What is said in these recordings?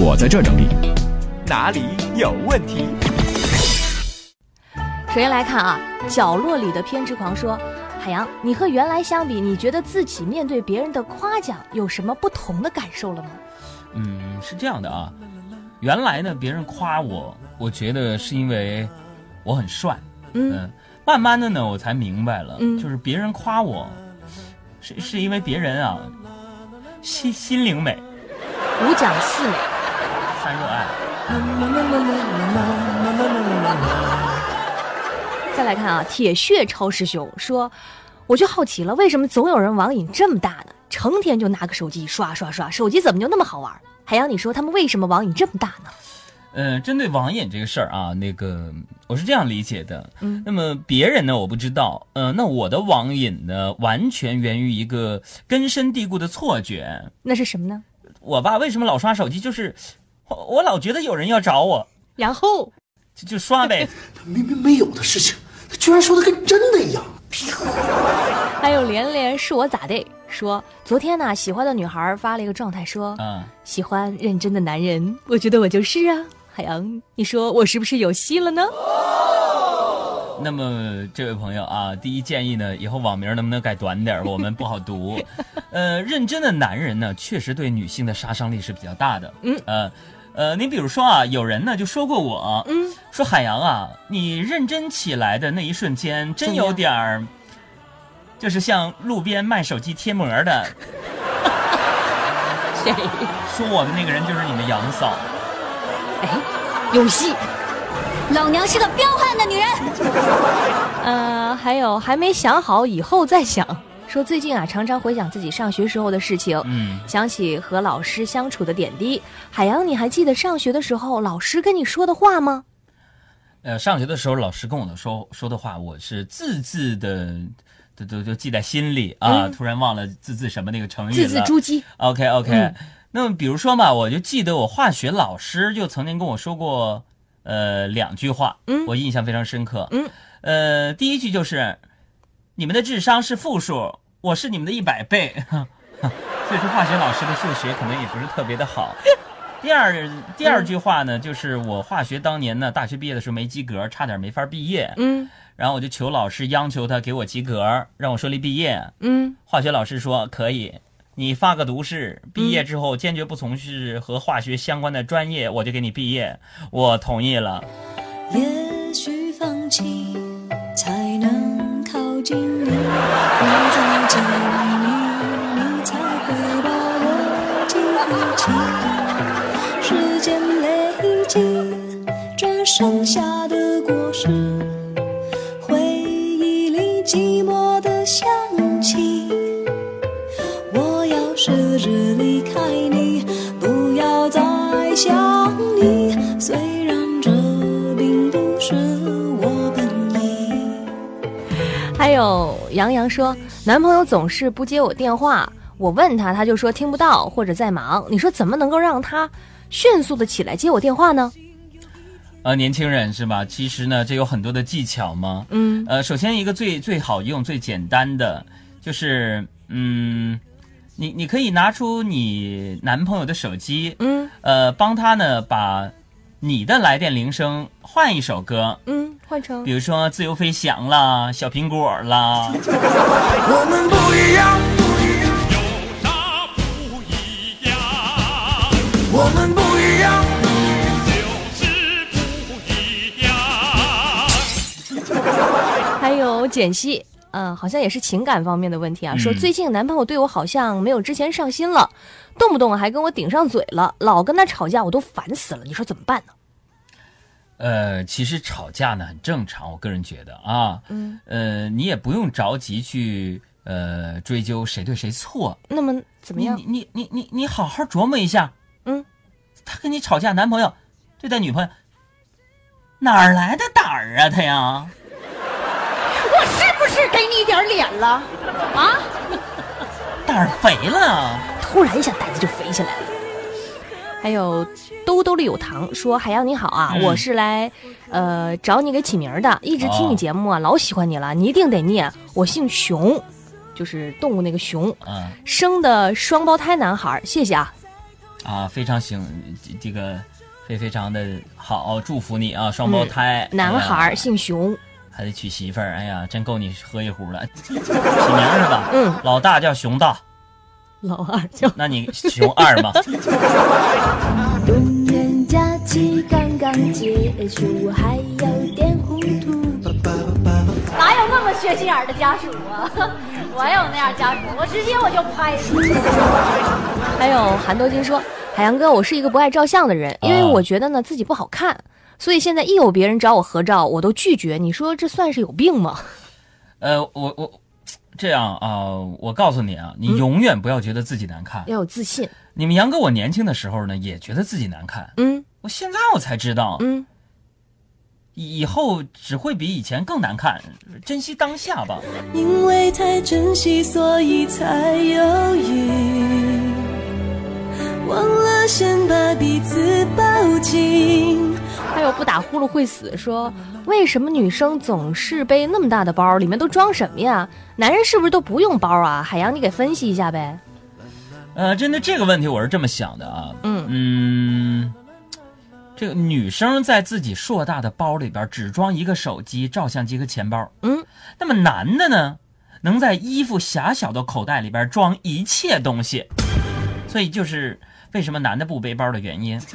我在这整理。哪里有问题？首先来看啊，角落里的偏执狂说：“海洋，你和原来相比，你觉得自己面对别人的夸奖有什么不同的感受了吗？”嗯，是这样的啊，原来呢，别人夸我，我觉得是因为我很帅。嗯，慢慢的呢，我才明白了，就是别人夸我，是是因为别人啊，心心灵美，五讲四美，三热爱。再来看啊，铁血超师兄说，我就好奇了，为什么总有人网瘾这么大呢？成天就拿个手机刷刷刷，手机怎么就那么好玩？海洋，你说他们为什么网瘾这么大呢？嗯，针对网瘾这个事儿啊，那个我是这样理解的。嗯，那么别人呢，我不知道。嗯，那我的网瘾呢，完全源于一个根深蒂固的错觉。那是什么呢？我爸为什么老刷手机？就是我我老觉得有人要找我，然后就就刷呗。他明明没有的事情。他居然说的跟真的一样，还有连连是我咋的？说昨天呢，喜欢的女孩发了一个状态，说嗯，喜欢认真的男人，我觉得我就是啊。海洋，你说我是不是有戏了呢？那么这位朋友啊，第一建议呢，以后网名能不能改短点我们不好读。呃，认真的男人呢，确实对女性的杀伤力是比较大的。嗯呃。呃，你比如说啊，有人呢就说过我，嗯，说海洋啊，你认真起来的那一瞬间，真有点儿，就是像路边卖手机贴膜的。谁？说我的那个人就是你们杨嫂。哎，有戏！老娘是个彪悍的女人。呃，还有还没想好，以后再想。说最近啊，常常回想自己上学时候的事情，嗯，想起和老师相处的点滴。海洋，你还记得上学的时候老师跟你说的话吗？呃，上学的时候老师跟我的说说的话，我是字字的都都都记在心里啊。突然忘了字字什么那个成语。字字珠玑。OK OK。那么比如说嘛，我就记得我化学老师就曾经跟我说过，呃，两句话，嗯，我印象非常深刻，嗯，呃，第一句就是。你们的智商是负数，我是你们的一百倍，所以说化学老师的数学可能也不是特别的好。第二第二句话呢，就是我化学当年呢，大学毕业的时候没及格，差点没法毕业。嗯，然后我就求老师央求他给我及格，让我顺利毕业。嗯，化学老师说可以，你发个毒誓，毕业之后坚决不从事和化学相关的专业，我就给你毕业。我同意了。也许放弃才能。靠近，你再见你，你才会把我记起。时间累积，这剩下的果实，回忆里寂寞的香气。我要试着离开你，不要再想你。虽然这并不是我本意。还有杨洋说，男朋友总是不接我电话，我问他，他就说听不到或者在忙。你说怎么能够让他迅速的起来接我电话呢？呃，年轻人是吧？其实呢，这有很多的技巧嘛。嗯。呃，首先一个最最好用、最简单的，就是嗯，你你可以拿出你男朋友的手机，嗯，呃，帮他呢把。你的来电铃声换一首歌，嗯，换成比如说《自由飞翔》啦，《小苹果》啦。我们不一样，有啥不一样？我们不一样，就是不一样。还有简溪。嗯，好像也是情感方面的问题啊。说最近男朋友对我好像没有之前上心了，动不动还跟我顶上嘴了，老跟他吵架，我都烦死了。你说怎么办呢？呃，其实吵架呢很正常，我个人觉得啊，嗯，呃，你也不用着急去呃追究谁对谁错。那么怎么样？你你你你你好好琢磨一下。嗯，他跟你吵架，男朋友对待女朋友，哪儿来的胆儿啊？他呀？点脸了？啊，胆儿肥了，突然一下胆子就肥起来了。还有兜兜里有糖说：“海洋你好啊，我是来呃找你给起名的，一直听你节目啊，老喜欢你了，你一定得念。我姓熊，就是动物那个熊，生的双胞胎男孩。谢谢啊，啊，非常行，这个非非常的好，祝福你啊，双胞胎，男孩姓熊，还得娶媳妇儿，哎呀，真够你喝一壶了。起名是吧？嗯，老大叫熊大，老二叫，那你熊二嘛？冬年假期刚刚结束，还有点糊涂。哪有那么缺心眼的家属啊？我有那样家属，我直接我就拍。还有韩多金说：“海洋哥，我是一个不爱照相的人，因为我觉得呢自己不好看，所以现在一有别人找我合照，我都拒绝。你说这算是有病吗？” 呃，我我这样啊，我告诉你啊，你永远不要觉得自己难看，要有自信。你们杨哥，我年轻的时候呢，也觉得自己难看。嗯，我现在我才知道，嗯。以后只会比以前更难看，珍惜当下吧。因为太珍惜，所以才犹豫，忘了先把彼此抱紧。还有不打呼噜会死，说为什么女生总是背那么大的包，里面都装什么呀？男人是不是都不用包啊？海洋，你给分析一下呗。呃，针对这个问题，我是这么想的啊。嗯嗯。这个女生在自己硕大的包里边只装一个手机、照相机和钱包，嗯，那么男的呢，能在衣服狭小的口袋里边装一切东西，所以就是为什么男的不背包的原因。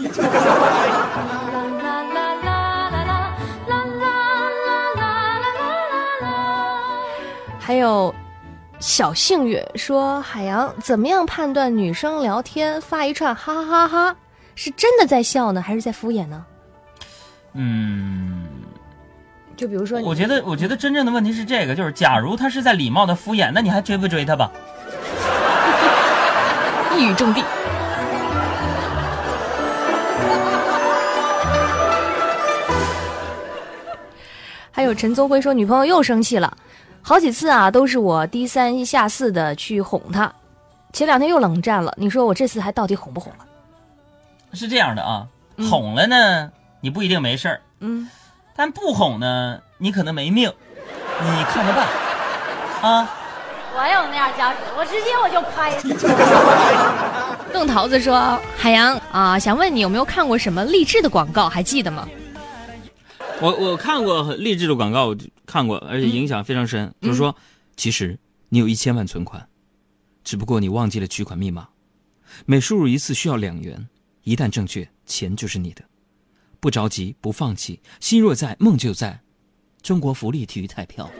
还有小幸运说海洋怎么样判断女生聊天发一串哈哈哈哈？是真的在笑呢，还是在敷衍呢？嗯，就比如说，我觉得，我觉得真正的问题是这个，就是假如他是在礼貌的敷衍，那你还追不追他吧？一语中的。还有陈宗辉说，女朋友又生气了，好几次啊，都是我低三下四的去哄他，前两天又冷战了，你说我这次还到底哄不哄了？是这样的啊，哄了呢，你不一定没事儿，嗯，但不哄呢，你可能没命，你看着办，啊。我有那样家属，我直接我就拍。邓桃子说：“海洋啊，想问你有没有看过什么励志的广告，还记得吗？”我我看过励志的广告，看过，而且影响非常深。就是说，其实你有一千万存款，只不过你忘记了取款密码，每输入一次需要两元。一旦正确，钱就是你的。不着急，不放弃，心若在，梦就在。中国福利体育彩票。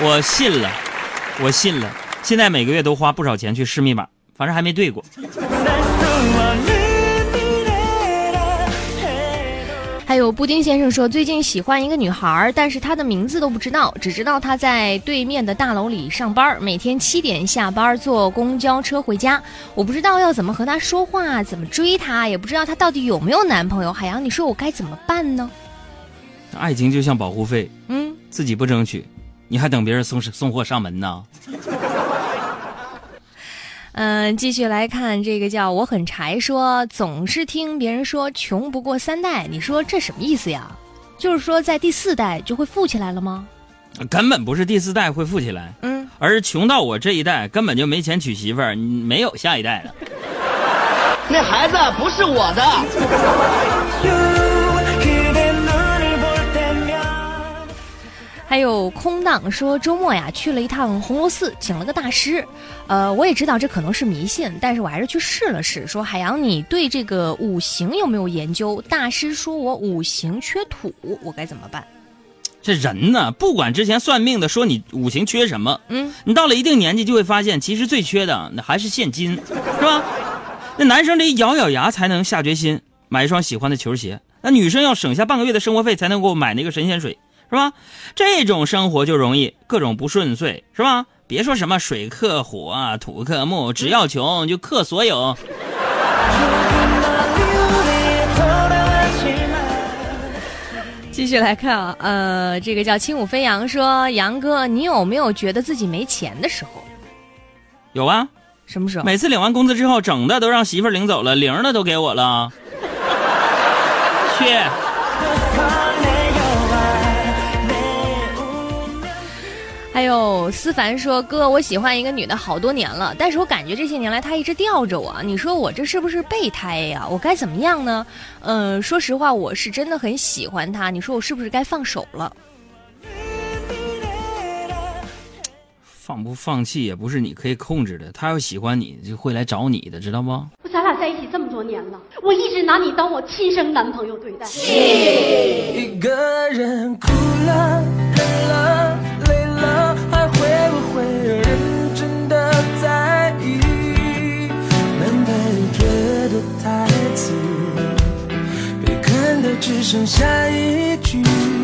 我信了，我信了。现在每个月都花不少钱去试密码，反正还没对过。还有布丁先生说，最近喜欢一个女孩，但是她的名字都不知道，只知道她在对面的大楼里上班，每天七点下班坐公交车回家。我不知道要怎么和她说话，怎么追她，也不知道她到底有没有男朋友。海洋，你说我该怎么办呢？爱情就像保护费，嗯，自己不争取，你还等别人送送货上门呢？嗯，继续来看这个叫我很柴说，总是听别人说穷不过三代，你说这什么意思呀？就是说在第四代就会富起来了吗？根本不是第四代会富起来，嗯，而穷到我这一代根本就没钱娶媳妇儿，没有下一代了。那孩子不是我的。还有空荡说周末呀去了一趟红螺寺，请了个大师。呃，我也知道这可能是迷信，但是我还是去试了试。说海洋，你对这个五行有没有研究？大师说我五行缺土，我该怎么办？这人呢，不管之前算命的说你五行缺什么，嗯，你到了一定年纪就会发现，其实最缺的那还是现金，是吧？那男生得咬咬牙才能下决心买一双喜欢的球鞋，那女生要省下半个月的生活费才能够买那个神仙水。是吧？这种生活就容易各种不顺遂，是吧？别说什么水克火、土克木，只要穷就克所有。继续来看啊，呃，这个叫轻舞飞扬说，杨哥，你有没有觉得自己没钱的时候？有啊，什么时候？每次领完工资之后，整的都让媳妇领走了，零的都给我了。去。还有思凡说：“哥，我喜欢一个女的好多年了，但是我感觉这些年来她一直吊着我。你说我这是不是备胎呀？我该怎么样呢？嗯，说实话，我是真的很喜欢她。你说我是不是该放手了？放不放弃也不是你可以控制的。他要喜欢你，就会来找你的，知道吗不？咱俩在一起这么多年了，我一直拿你当我亲生男朋友对待。一个人哭了，只剩下一句。